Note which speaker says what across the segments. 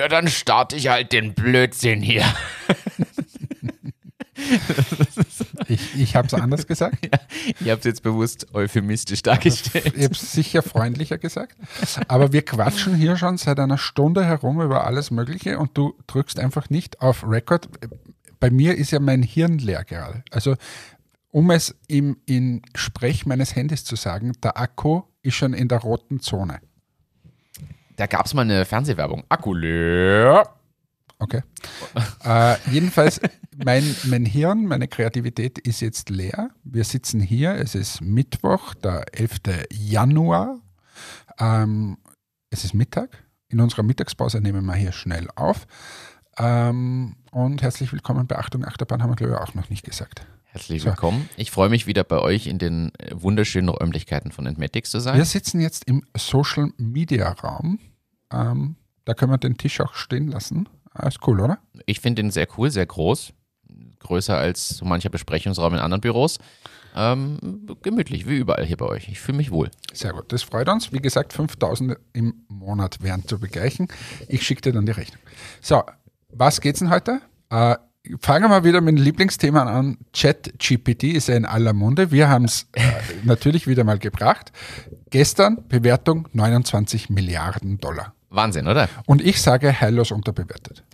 Speaker 1: Ja, dann starte ich halt den Blödsinn hier.
Speaker 2: Ich, ich habe es anders gesagt.
Speaker 1: Ja, ich habe es jetzt bewusst euphemistisch dargestellt.
Speaker 2: Ich habe es sicher freundlicher gesagt. Aber wir quatschen hier schon seit einer Stunde herum über alles Mögliche und du drückst einfach nicht auf Record. Bei mir ist ja mein Hirn leer gerade. Also, um es im in Sprech meines Handys zu sagen, der Akku ist schon in der roten Zone.
Speaker 1: Da gab es mal eine Fernsehwerbung. Akku leer.
Speaker 2: Okay. äh, jedenfalls, mein, mein Hirn, meine Kreativität ist jetzt leer. Wir sitzen hier, es ist Mittwoch, der 11. Januar. Ähm, es ist Mittag. In unserer Mittagspause nehmen wir hier schnell auf. Ähm, und herzlich willkommen bei Achtung Achterbahn, haben wir glaube ich auch noch nicht gesagt.
Speaker 1: Herzlich willkommen. Ich freue mich wieder bei euch in den wunderschönen Räumlichkeiten von Entmatics zu sein.
Speaker 2: Wir sitzen jetzt im Social Media Raum. Ähm, da können wir den Tisch auch stehen lassen. Ist cool, oder?
Speaker 1: Ich finde den sehr cool, sehr groß. Größer als so mancher Besprechungsraum in anderen Büros. Ähm, gemütlich, wie überall hier bei euch. Ich fühle mich wohl.
Speaker 2: Sehr gut, das freut uns. Wie gesagt, 5000 im Monat wären zu begleichen. Ich schicke dir dann die Rechnung. So, was geht's denn heute? Äh, fangen wir wieder mit dem Lieblingsthema an. ChatGPT ist ja in aller Munde. Wir haben es äh, natürlich wieder mal gebracht. Gestern Bewertung 29 Milliarden Dollar.
Speaker 1: Wahnsinn, oder?
Speaker 2: Und ich sage heillos unterbewertet.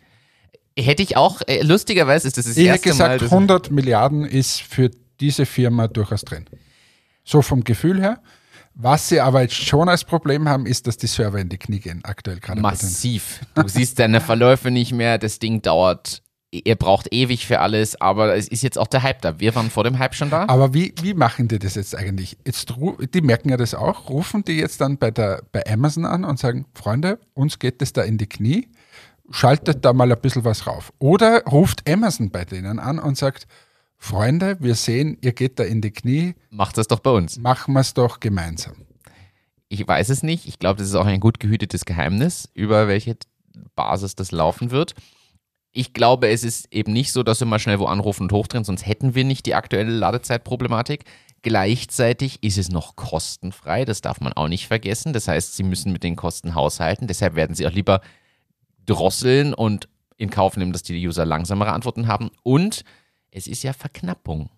Speaker 1: Hätte ich auch, äh, lustigerweise ist das das
Speaker 2: Ich hätte
Speaker 1: erste
Speaker 2: gesagt,
Speaker 1: Mal. dass-
Speaker 2: 100 Milliarden ist für diese Firma durchaus drin. So vom Gefühl her. Was sie aber jetzt schon als Problem haben, ist, dass die Server in die Knie gehen, aktuell gerade.
Speaker 1: Massiv. Du siehst deine Verläufe nicht mehr, das Ding dauert, ihr braucht ewig für alles, aber es ist jetzt auch der Hype da. Wir waren vor dem Hype schon da.
Speaker 2: Aber wie, wie machen die das jetzt eigentlich? Jetzt, die merken ja das auch. Rufen die jetzt dann bei, der, bei Amazon an und sagen, Freunde, uns geht das da in die Knie, schaltet da mal ein bisschen was rauf. Oder ruft Amazon bei denen an und sagt, Freunde, wir sehen, ihr geht da in die Knie,
Speaker 1: Macht das doch bei uns.
Speaker 2: machen wir es doch gemeinsam.
Speaker 1: Ich weiß es nicht. Ich glaube, das ist auch ein gut gehütetes Geheimnis, über welche Basis das laufen wird. Ich glaube, es ist eben nicht so, dass wir mal schnell wo anrufen und hochdrehen, sonst hätten wir nicht die aktuelle Ladezeitproblematik. Gleichzeitig ist es noch kostenfrei, das darf man auch nicht vergessen. Das heißt, sie müssen mit den Kosten haushalten. Deshalb werden sie auch lieber drosseln und in Kauf nehmen, dass die User langsamere Antworten haben. Und es ist ja Verknappung,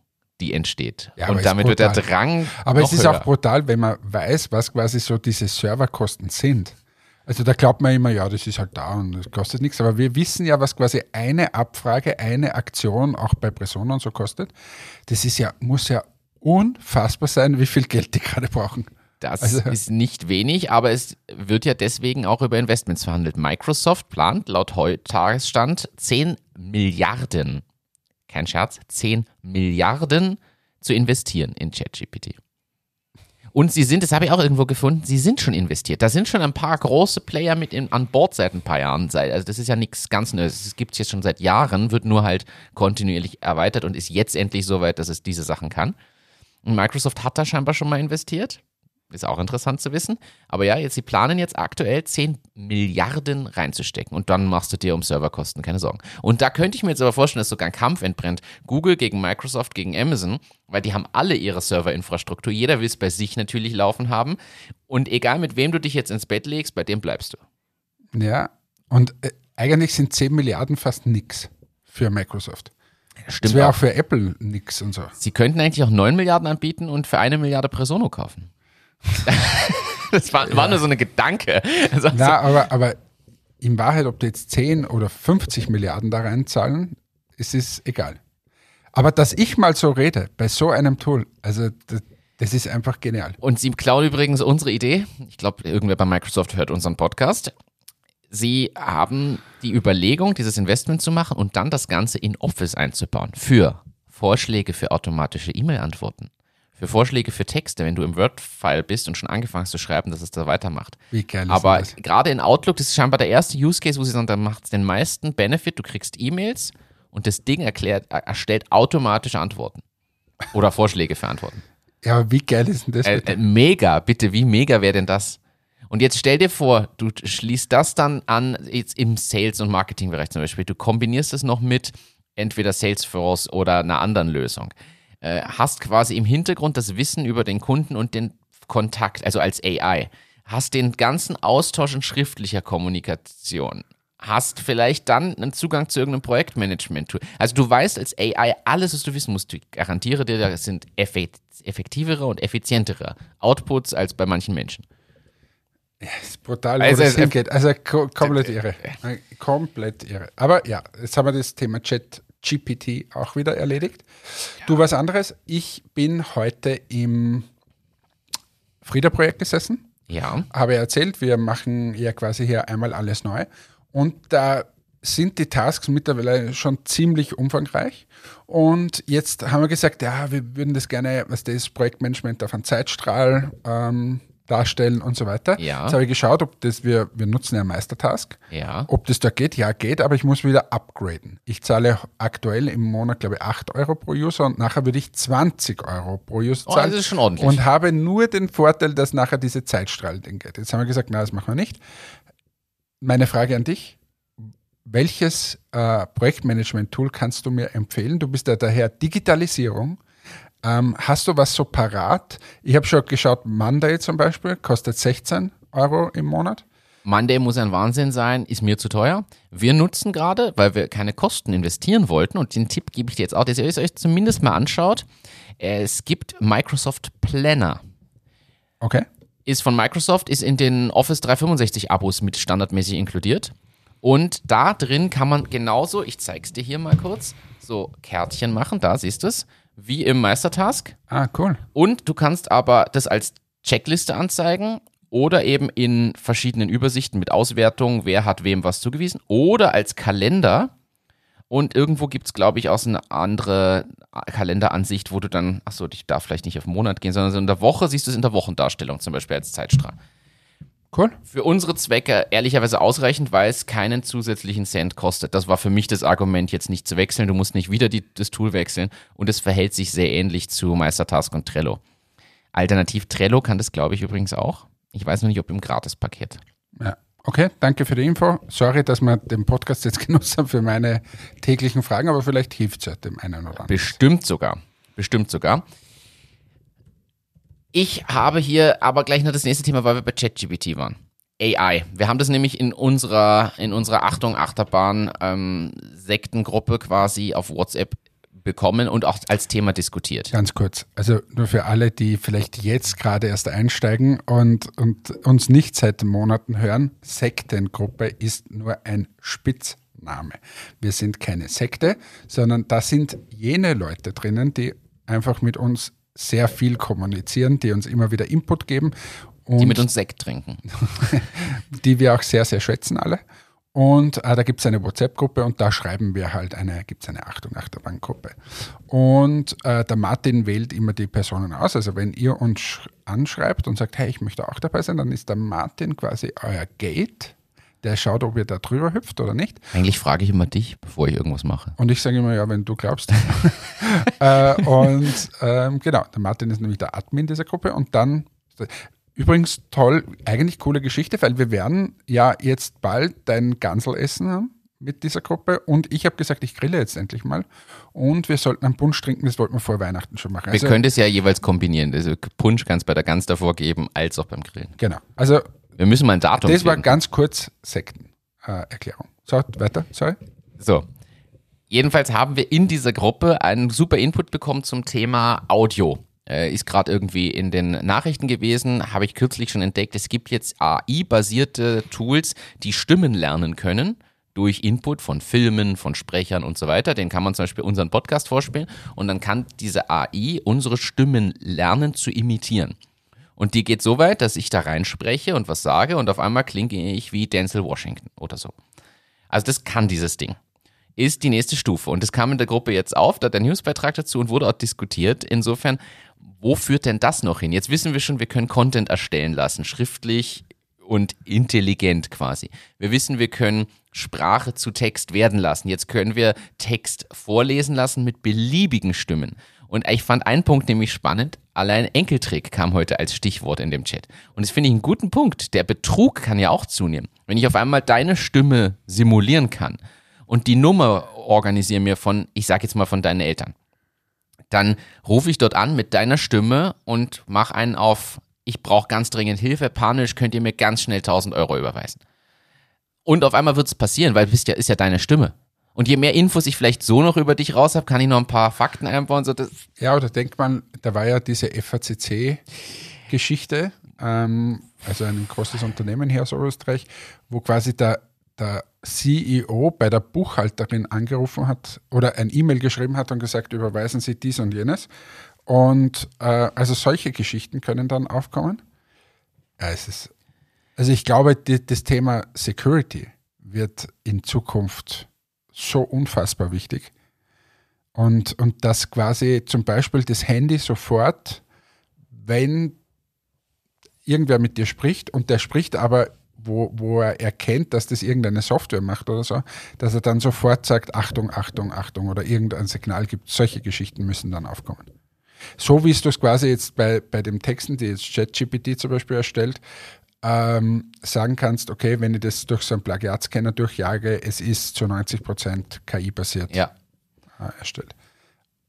Speaker 1: die entsteht.
Speaker 2: Ja,
Speaker 1: und damit wird der. Drang.
Speaker 2: Aber es ist
Speaker 1: höher.
Speaker 2: auch brutal, wenn man weiß, was quasi so diese Serverkosten sind. Also da glaubt man immer, ja, das ist halt da und das kostet nichts. Aber wir wissen ja, was quasi eine Abfrage, eine Aktion auch bei Personen und so kostet. Das ist ja, muss ja unfassbar sein, wie viel Geld die gerade brauchen.
Speaker 1: Das
Speaker 2: Also-
Speaker 1: ist nicht wenig, aber es wird ja deswegen auch über Investments verhandelt. Microsoft plant laut Tagesstand 10 Milliarden, kein Scherz, 10 Milliarden zu investieren in ChatGPT. Und sie sind, das habe ich auch irgendwo gefunden, sie sind schon investiert. Da sind schon ein paar große Player mit in, an Bord seit ein paar Jahren. Also das ist ja nichts ganz Neues. Es gibt es jetzt schon seit Jahren, wird nur halt kontinuierlich erweitert und ist jetzt endlich so weit, dass es diese Sachen kann. Und Microsoft hat da scheinbar schon mal investiert. Ist auch interessant zu wissen. Aber ja, jetzt, sie planen jetzt aktuell 10 Milliarden reinzustecken. Und dann machst du dir um Serverkosten keine Sorgen. Und da könnte ich mir jetzt aber vorstellen, dass sogar ein Kampf entbrennt. Google gegen Microsoft gegen Amazon, weil die haben alle ihre Serverinfrastruktur. Jeder will es bei sich natürlich laufen haben. Und egal mit wem du dich jetzt ins Bett legst, bei dem bleibst du.
Speaker 2: Ja, und äh, eigentlich sind 10 Milliarden fast nix für Microsoft. Das
Speaker 1: Stimmt
Speaker 2: wäre auch
Speaker 1: auch.
Speaker 2: für Apple nix und so.
Speaker 1: Sie könnten eigentlich auch 9 Milliarden anbieten und für eine Milliarde Presono kaufen. das war, war nur so eine Gedanke. Also,
Speaker 2: Na, aber, aber in Wahrheit, ob die jetzt 10 oder 50 Milliarden da reinzahlen, es ist egal. Aber dass ich mal so rede, bei so einem Tool, also das, das ist einfach genial.
Speaker 1: Und sie klauen übrigens unsere Idee. Ich glaube, irgendwer bei Microsoft hört unseren Podcast. Sie haben die Überlegung, dieses Investment zu machen und dann das Ganze in Office einzubauen. Für Vorschläge für automatische E-Mail-Antworten. Für Vorschläge für Texte, wenn du im Word-File bist und schon angefangen hast zu schreiben, dass es da weitermacht.
Speaker 2: Wie geil ist
Speaker 1: Aber
Speaker 2: das?
Speaker 1: gerade in Outlook, das ist scheinbar der erste Use Case, wo sie sagen, da macht es den meisten Benefit. Du kriegst E-Mails und das Ding erklärt, er- erstellt automatische Antworten. Oder Vorschläge für Antworten.
Speaker 2: Ja, aber wie geil ist denn das?
Speaker 1: Äh,
Speaker 2: bitte?
Speaker 1: äh, mega, bitte, wie mega wäre denn das? Und jetzt stell dir vor, du schließt das dann an, jetzt im Sales- und Marketingbereich zum Beispiel. Du kombinierst es noch mit entweder Salesforce oder einer anderen Lösung. Äh, hast quasi im Hintergrund das Wissen über den Kunden und den Kontakt, also als AI. Hast den ganzen Austausch in schriftlicher Kommunikation hast vielleicht dann einen Zugang zu irgendeinem Projektmanagement-Tool. Also du weißt als AI alles, was du wissen musst. Ich garantiere dir, da sind effektivere und effizientere Outputs als bei manchen Menschen.
Speaker 2: Ja, ist brutal, wo
Speaker 1: Also
Speaker 2: das
Speaker 1: es-
Speaker 2: hingeht. Also ko komplett irre. Äh, Komplett irre. Aber ja, jetzt haben wir das Thema Chat GPT auch wieder erledigt. Du was anderes. Ich bin heute im Frieda-Projekt gesessen
Speaker 1: Ja.
Speaker 2: habe ja erzählt, wir machen ja quasi hier einmal alles neu. Und da sind die Tasks mittlerweile schon ziemlich umfangreich. Und jetzt haben wir gesagt, ja, wir würden das gerne, was das Projektmanagement auf einen Zeitstrahl ähm, darstellen und so weiter.
Speaker 1: Ja.
Speaker 2: Jetzt habe ich geschaut, ob das, wir, wir nutzen ja Meistertask.
Speaker 1: Ja.
Speaker 2: Ob das da geht, ja, geht, aber ich muss wieder upgraden. Ich zahle aktuell im Monat, glaube ich, 8 Euro pro User und nachher würde ich 20 Euro pro User
Speaker 1: Oh,
Speaker 2: zahlen.
Speaker 1: das ist schon ordentlich.
Speaker 2: Und habe nur den Vorteil, dass nachher diese Zeitstrahl-Ding geht. Jetzt haben wir gesagt, na, das machen wir nicht. Meine Frage an dich. Welches äh, Projektmanagement-Tool kannst du mir empfehlen? Du bist ja daher Digitalisierung. Ähm, hast du was so parat? Ich habe schon geschaut, Monday zum Beispiel kostet 16 Euro im Monat.
Speaker 1: Monday muss ein Wahnsinn sein, ist mir zu teuer. Wir nutzen gerade, weil wir keine Kosten investieren wollten, und den Tipp gebe ich dir jetzt auch, dass ihr es euch zumindest mal anschaut. Es gibt Microsoft Planner.
Speaker 2: Okay.
Speaker 1: Ist von Microsoft, ist in den Office 365 Abos mit standardmäßig inkludiert. Und da drin kann man genauso, ich zeig's dir hier mal kurz, so Kärtchen machen, da siehst du es, wie im Meistertask.
Speaker 2: Ah, cool.
Speaker 1: Und du kannst aber das als Checkliste anzeigen oder eben in verschiedenen Übersichten mit Auswertung, wer hat wem was zugewiesen, oder als Kalender. Und irgendwo gibt es, glaube ich, auch so eine andere Kalenderansicht, wo du dann, achso, ich darf vielleicht nicht auf den Monat gehen, sondern so in der Woche siehst du es in der Wochendarstellung zum Beispiel als Zeitstrahl.
Speaker 2: Cool.
Speaker 1: Für unsere Zwecke ehrlicherweise ausreichend, weil es keinen zusätzlichen Cent kostet. Das war für mich das Argument, jetzt nicht zu wechseln. Du musst nicht wieder die, das Tool wechseln und es verhält sich sehr ähnlich zu Meistertask und Trello. Alternativ Trello kann das, glaube ich, übrigens auch. Ich weiß noch nicht, ob im Gratispaket.
Speaker 2: Ja. Okay, danke für die Info. Sorry, dass wir den Podcast jetzt genutzt haben für meine täglichen Fragen, aber vielleicht hilft es ja dem einen oder anderen.
Speaker 1: Bestimmt sogar. Bestimmt sogar. Ich habe hier aber gleich noch das nächste Thema, weil wir bei ChatGPT waren. AI. Wir haben das nämlich in unserer, in unserer Achtung Achterbahn ähm, Sektengruppe quasi auf WhatsApp bekommen und auch als Thema diskutiert.
Speaker 2: Ganz kurz, also nur für alle, die vielleicht jetzt gerade erst einsteigen und, und uns nicht seit Monaten hören, Sektengruppe ist nur ein Spitzname. Wir sind keine Sekte, sondern da sind jene Leute drinnen, die einfach mit uns sehr viel kommunizieren, die uns immer wieder Input geben
Speaker 1: Die mit uns Sekt trinken.
Speaker 2: die wir auch sehr, sehr schätzen alle. Und äh, da gibt es eine WhatsApp-Gruppe und da schreiben wir halt eine, gibt es eine Achtung Achterbahn-Gruppe. Und äh, der Martin wählt immer die Personen aus. Also wenn ihr uns sch- anschreibt und sagt, hey, ich möchte auch dabei sein, dann ist der Martin quasi euer Gate. Der schaut, ob ihr da drüber hüpft oder nicht.
Speaker 1: Eigentlich frage ich immer dich, bevor ich irgendwas mache.
Speaker 2: Und ich sage immer, ja, wenn du glaubst. äh, und ähm, genau, der Martin ist nämlich der Admin dieser Gruppe. Und dann, übrigens toll, eigentlich coole Geschichte, weil wir werden ja jetzt bald dein Gansel-Essen haben mit dieser Gruppe. Und ich habe gesagt, ich grille jetzt endlich mal. Und wir sollten einen Punsch trinken, das wollten wir vor Weihnachten schon machen.
Speaker 1: Wir können das ja jeweils kombinieren. Also Punsch kannst bei der Gans davor geben, als auch beim Grillen.
Speaker 2: Genau. Also,
Speaker 1: Wir müssen mal ein Datum
Speaker 2: das war
Speaker 1: finden.
Speaker 2: ganz kurz Sektenerklärung. so, weiter, sorry.
Speaker 1: So. Jedenfalls haben wir in dieser Gruppe einen super Input bekommen zum Thema Audio. Äh, ist gerade irgendwie in den Nachrichten gewesen, habe ich kürzlich schon entdeckt. Es gibt jetzt AI-basierte Tools, die Stimmen lernen können durch Input von Filmen, von Sprechern und so weiter. Den kann man zum Beispiel unseren Podcast vorspielen und dann kann diese AI unsere Stimmen lernen zu imitieren. Und die geht so weit, dass ich da reinspreche und was sage und auf einmal klinge ich wie Denzel Washington oder so. Also das kann dieses Ding. Ist die nächste Stufe. Und das kam in der Gruppe jetzt auf, da der Newsbeitrag dazu und wurde auch diskutiert. Insofern, wo führt denn das noch hin? Jetzt wissen wir schon, wir können Content erstellen lassen, schriftlich und intelligent quasi. Wir wissen, wir können Sprache zu Text werden lassen. Jetzt können wir Text vorlesen lassen mit beliebigen Stimmen. Und ich fand einen Punkt nämlich spannend. Allein Enkeltrick kam heute als Stichwort in dem Chat. Und das finde ich einen guten Punkt. Der Betrug kann ja auch zunehmen. Wenn ich auf einmal deine Stimme simulieren kann und die Nummer organisiere mir von, ich sag jetzt mal von deinen Eltern, dann rufe ich dort an mit deiner Stimme und mach einen auf, ich brauche ganz dringend Hilfe, panisch, könnt ihr mir ganz schnell 1000 Euro überweisen. Und auf einmal wird es passieren, weil bist ja, ist ja deine Stimme. Und je mehr Infos ich vielleicht so noch über dich raus habe, kann ich noch ein paar Fakten einbauen. So das
Speaker 2: Ja, oder denkt man, da war ja diese FACC-Geschichte, ähm, also ein großes Unternehmen hier aus Österreich, wo quasi der, der CEO bei der Buchhalterin angerufen hat oder ein E-Mail geschrieben hat und gesagt, überweisen Sie dies und jenes. Und äh, also solche Geschichten können dann aufkommen. Ja, es ist, also ich glaube, die, das Thema Security wird in Zukunft so unfassbar wichtig. Und, und dass quasi zum Beispiel das Handy sofort, wenn irgendwer mit dir spricht und der spricht aber, wo, wo er erkennt, dass das irgendeine Software macht oder so, dass er dann sofort sagt, Achtung, Achtung, Achtung oder irgendein Signal gibt. Solche Geschichten müssen dann aufkommen. So wie es das quasi jetzt bei, bei dem Texten, die jetzt ChatGPT zum Beispiel erstellt, ähm, sagen kannst, okay, wenn ich das durch so einen Plagiatscanner durchjage, es ist zu 90 Prozent KI-basiert
Speaker 1: ja.
Speaker 2: äh, erstellt.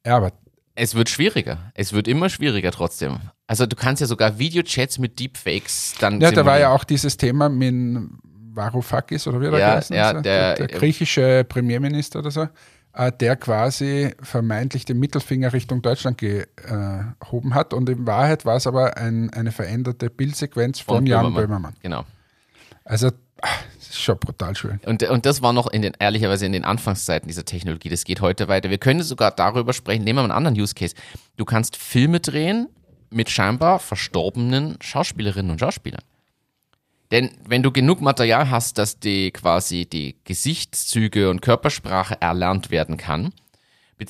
Speaker 2: Ja, aber
Speaker 1: Es wird schwieriger. Es wird immer schwieriger trotzdem. Also du kannst ja sogar Videochats mit Deepfakes dann
Speaker 2: ja, da war ja auch dieses Thema mit Varoufakis oder wie er
Speaker 1: Ja,
Speaker 2: geheißen
Speaker 1: ja,
Speaker 2: ist,
Speaker 1: der-
Speaker 2: der, griechische Premierminister oder so, äh, der quasi vermeintlich den Mittelfinger Richtung Deutschland gehoben hat und in Wahrheit war es aber ein, eine veränderte Bildsequenz von,
Speaker 1: Von
Speaker 2: Jan
Speaker 1: Böhmermann.
Speaker 2: Böhmermann.
Speaker 1: Genau.
Speaker 2: Also, ah, das ist schon brutal schön.
Speaker 1: Und, und das war noch in den, ehrlicherweise in den Anfangszeiten dieser Technologie. Das geht heute weiter. Wir können sogar darüber sprechen. Nehmen wir mal einen anderen Use Case. Du kannst Filme drehen mit scheinbar verstorbenen Schauspielerinnen und Schauspielern. Denn wenn du genug Material hast, dass die quasi die Gesichtszüge und Körpersprache erlernt werden kann,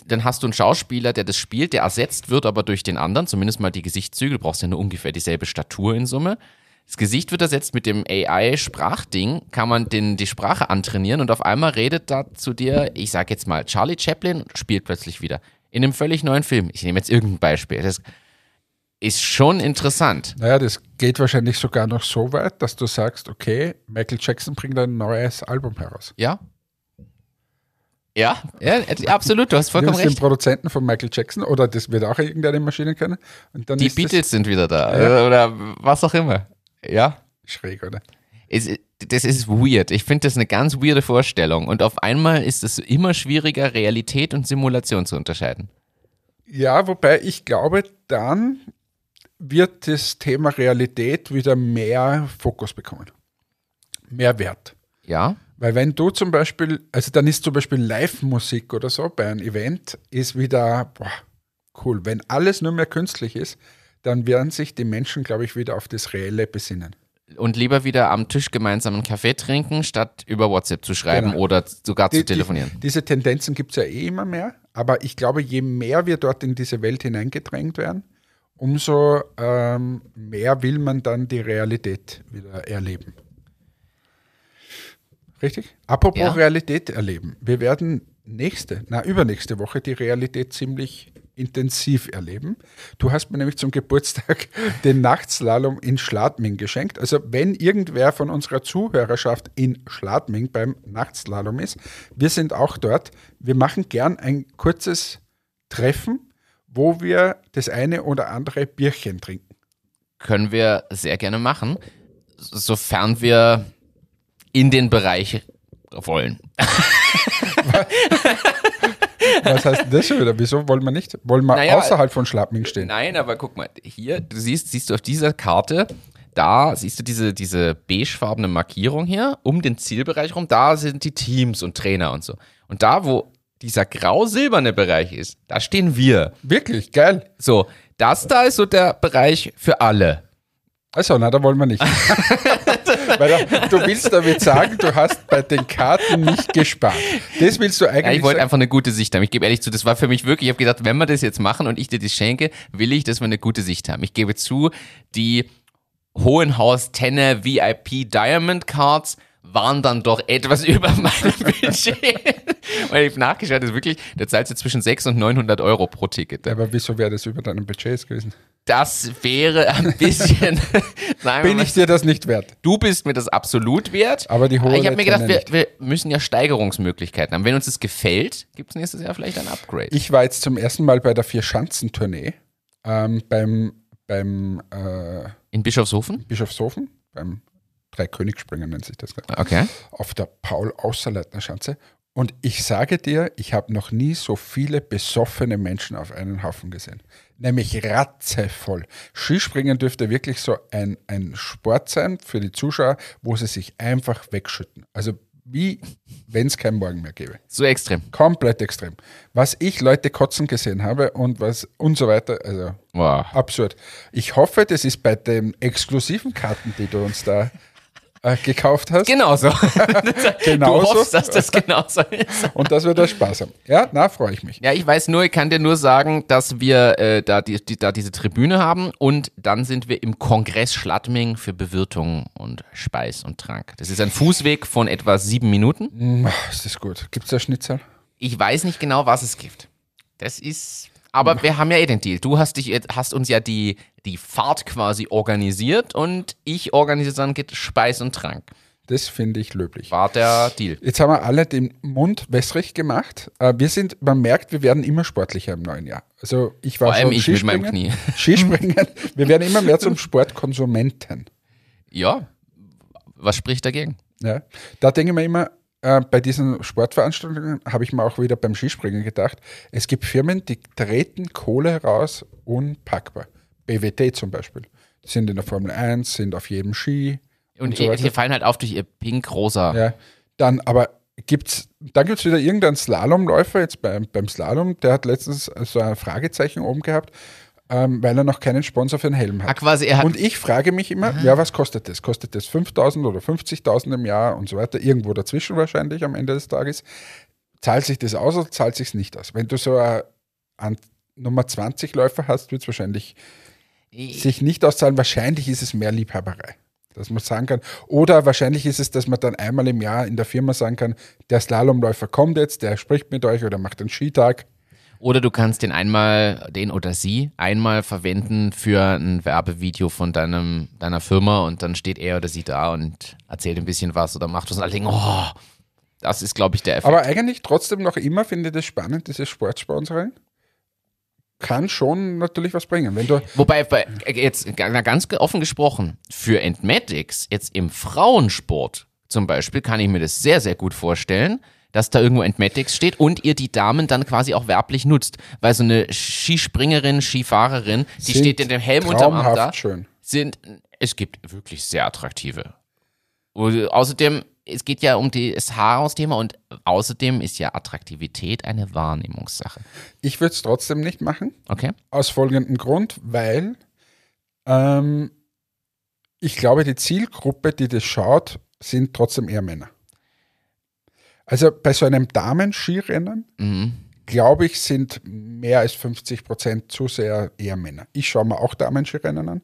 Speaker 1: dann hast du einen Schauspieler, der das spielt, der ersetzt wird aber durch den anderen, zumindest mal die Gesichtszüge, du brauchst ja nur ungefähr dieselbe Statur in Summe. Das Gesicht wird ersetzt mit dem AI-Sprachding, kann man den, die Sprache antrainieren und auf einmal redet da zu dir, ich sag jetzt mal, Charlie Chaplin spielt plötzlich wieder. In einem völlig neuen Film. Ich nehme jetzt irgendein Beispiel. Das ist schon interessant.
Speaker 2: Naja, das geht wahrscheinlich sogar noch so weit, dass du sagst, okay, Michael Jackson bringt ein neues Album heraus.
Speaker 1: Ja? Ja, ja, absolut, du hast vollkommen
Speaker 2: Nimmst den
Speaker 1: recht.
Speaker 2: Produzenten von Michael Jackson oder das wird auch irgendeine Maschine dann
Speaker 1: Die Beatles sind wieder da. Oder was auch immer. Ja.
Speaker 2: schräg, oder?
Speaker 1: Es, das ist weird. Ich finde das eine ganz weirde Vorstellung. Und auf einmal ist es immer schwieriger, Realität und Simulation zu unterscheiden.
Speaker 2: Ja, wobei ich glaube, dann wird das Thema Realität wieder mehr Fokus bekommen. Mehr Wert.
Speaker 1: Ja?
Speaker 2: Weil wenn du zum Beispiel, also dann ist zum Beispiel Live-Musik oder so bei einem Event, ist wieder boah, cool. Wenn alles nur mehr künstlich ist, dann werden sich die Menschen, glaube ich, wieder auf das Reelle besinnen.
Speaker 1: Und lieber wieder am Tisch gemeinsam einen Kaffee trinken, statt über WhatsApp zu schreiben
Speaker 2: Genau.
Speaker 1: oder sogar zu
Speaker 2: Die-
Speaker 1: telefonieren.
Speaker 2: Die, diese Tendenzen gibt es ja eh immer mehr, aber ich glaube, je mehr wir dort in diese Welt hineingedrängt werden, umso ähm, mehr will man dann die Realität wieder erleben. Richtig? Apropos
Speaker 1: Ja.
Speaker 2: Realität erleben. Wir werden nächste, na übernächste Woche die Realität ziemlich intensiv erleben. Du hast mir nämlich zum Geburtstag den Nachtslalom in Schladming geschenkt. Also wenn irgendwer von unserer Zuhörerschaft in Schladming beim Nachtslalom ist, wir sind auch dort. Wir machen gern ein kurzes Treffen, wo wir das eine oder andere Bierchen trinken.
Speaker 1: Können wir sehr gerne machen, sofern wir in den Bereich wollen.
Speaker 2: Was heißt denn das schon wieder? Wieso wollen wir nicht? Wollen wir
Speaker 1: Naja,
Speaker 2: außerhalb von Schladming stehen?
Speaker 1: Nein, aber guck mal, hier, du siehst, siehst du auf dieser Karte, da siehst du diese, diese beigefarbene Markierung hier um den Zielbereich rum, da sind die Teams und Trainer und so. Und da, wo dieser grau-silberne Bereich ist, da stehen wir.
Speaker 2: Wirklich, geil.
Speaker 1: So, das da ist so der Bereich für alle.
Speaker 2: Also, na, da wollen wir nicht. Weil du willst damit sagen, du hast bei den Karten nicht gespart. Das willst du eigentlich
Speaker 1: Ja, ich wollte einfach eine gute Sicht haben. Ich gebe ehrlich zu, das war für mich wirklich, ich habe gedacht, wenn wir das jetzt machen und ich dir das schenke, will ich, dass wir eine gute Sicht haben. Ich gebe zu, die Hohenhaus Tenne VIP Diamond Cards waren dann doch etwas über meinem Budget. Weil ich nachgeschaut, ist wirklich, da zahlst du zwischen 600 und 900 Euro pro Ticket.
Speaker 2: Aber wieso wäre das über deinem Budget gewesen?
Speaker 1: Das wäre ein bisschen,
Speaker 2: Bin
Speaker 1: mal,
Speaker 2: ich dir das nicht wert?
Speaker 1: du bist mir das absolut wert.
Speaker 2: Aber die hohe
Speaker 1: Ich habe mir gedacht, wir, wir müssen ja Steigerungsmöglichkeiten haben. Wenn uns das gefällt, gibt es nächstes Jahr vielleicht ein Upgrade.
Speaker 2: Ich war jetzt zum ersten Mal bei der Vier-Schanzentournee ähm, beim, beim äh,
Speaker 1: In Bischofshofen?
Speaker 2: Bischofshofen, beim drei Königsspringen nennt sich das.
Speaker 1: Okay.
Speaker 2: Auf der Paul-Außerleitner-Schanze. Und ich sage dir, ich habe noch nie so viele besoffene Menschen auf einen Haufen gesehen. Nämlich ratzevoll. Skispringen dürfte wirklich so ein, ein Sport sein für die Zuschauer, wo sie sich einfach wegschütten. Also wie wenn es keinen Morgen mehr gäbe.
Speaker 1: So extrem.
Speaker 2: Komplett extrem. Was ich Leute kotzen gesehen habe und was und so weiter, also
Speaker 1: Wow.
Speaker 2: absurd. Ich hoffe, das ist bei den exklusiven Karten, die du uns da äh, gekauft hast.
Speaker 1: Genauso.
Speaker 2: Genauso.
Speaker 1: Du hoffst, dass das genauso ist.
Speaker 2: Und dass wir da Spaß haben. Ja, na, freue ich mich.
Speaker 1: Ja, ich weiß nur, ich kann dir nur sagen, dass wir äh, da, die, die, da diese Tribüne haben und dann sind wir im Kongress Schladming für Bewirtung und Speis und Trank. Das ist ein Fußweg von etwa sieben Minuten.
Speaker 2: Ach, ist das gut. Gibt es da Schnitzel?
Speaker 1: Ich weiß nicht genau, was es gibt. Das ist. Aber wir haben ja eh den Deal. Du hast dich hast uns ja die, die Fahrt quasi organisiert und ich organisiere dann geht Speis und Trank.
Speaker 2: Das finde ich löblich.
Speaker 1: War der Deal.
Speaker 2: Jetzt haben wir alle den Mund wässrig gemacht. Äh, Wir sind, man merkt, wir werden immer sportlicher im neuen Jahr. Also ich war
Speaker 1: Vor allem ich mit meinem. Knie.
Speaker 2: Skispringen. Wir werden immer mehr zum Sportkonsumenten.
Speaker 1: Ja. Was spricht dagegen?
Speaker 2: Ja. Da denke ich mir immer, äh, bei diesen Sportveranstaltungen habe ich mir auch wieder beim Skispringen gedacht, es gibt Firmen, die treten Kohle raus unpackbar. BWT zum Beispiel. Die sind in der Formel 1, sind auf jedem Ski.
Speaker 1: Und,
Speaker 2: so
Speaker 1: ihr,
Speaker 2: weiter.
Speaker 1: die fallen halt auf durch ihr pink-rosa.
Speaker 2: Ja. Dann aber gibt's, dann gibt es wieder irgendeinen Slalomläufer, jetzt beim, beim Slalom, der hat letztens so ein Fragezeichen oben gehabt, ähm, weil er noch keinen Sponsor für einen Helm hat.
Speaker 1: quasi, er hat.
Speaker 2: Und ich frage mich immer, ja, was kostet das? Kostet das 5.000 oder 50.000 im Jahr und so weiter? Irgendwo dazwischen wahrscheinlich am Ende des Tages. Zahlt sich das aus oder zahlt sich nicht aus? Wenn du so ein, ein Nummer 20 Läufer hast, wird es wahrscheinlich sich nicht auszahlen. Wahrscheinlich ist es mehr Liebhaberei, dass man sagen kann. Oder wahrscheinlich ist es, dass man dann einmal im Jahr in der Firma sagen kann, der Slalomläufer kommt jetzt, der spricht mit euch oder macht einen Skitag.
Speaker 1: Oder du kannst den einmal, den oder sie, einmal verwenden für ein Werbevideo von deinem, deiner Firma und dann steht er oder sie da und erzählt ein bisschen was oder macht was und alle denken, oh, das ist, glaube ich, der Effekt.
Speaker 2: Aber eigentlich trotzdem noch immer finde ich das spannend, dieses Sportsponsoring. Kann schon natürlich was bringen. Wenn du,
Speaker 1: Wobei, bei, jetzt ga- ganz offen gesprochen, für Entmatics, jetzt im Frauensport zum Beispiel, kann ich mir das sehr, sehr gut vorstellen, dass da irgendwo Entmatics steht und ihr die Damen dann quasi auch werblich nutzt. Weil so eine Skispringerin, Skifahrerin, die
Speaker 2: sind
Speaker 1: steht in dem Helm unterm Arm da,
Speaker 2: schön.
Speaker 1: sind, es gibt wirklich sehr attraktive. Außerdem, es geht ja um das Haarausthema und außerdem ist ja Attraktivität eine Wahrnehmungssache.
Speaker 2: Ich würde es trotzdem nicht machen,
Speaker 1: Okay?
Speaker 2: aus folgendem Grund, weil ähm, ich glaube, die Zielgruppe, die das schaut, sind trotzdem eher Männer. Also bei so einem Damen-Skirennen,
Speaker 1: Mhm.
Speaker 2: glaube ich, sind mehr als 50 Prozent zu sehr eher Männer. Ich schaue mir auch Damen-Skirennen an,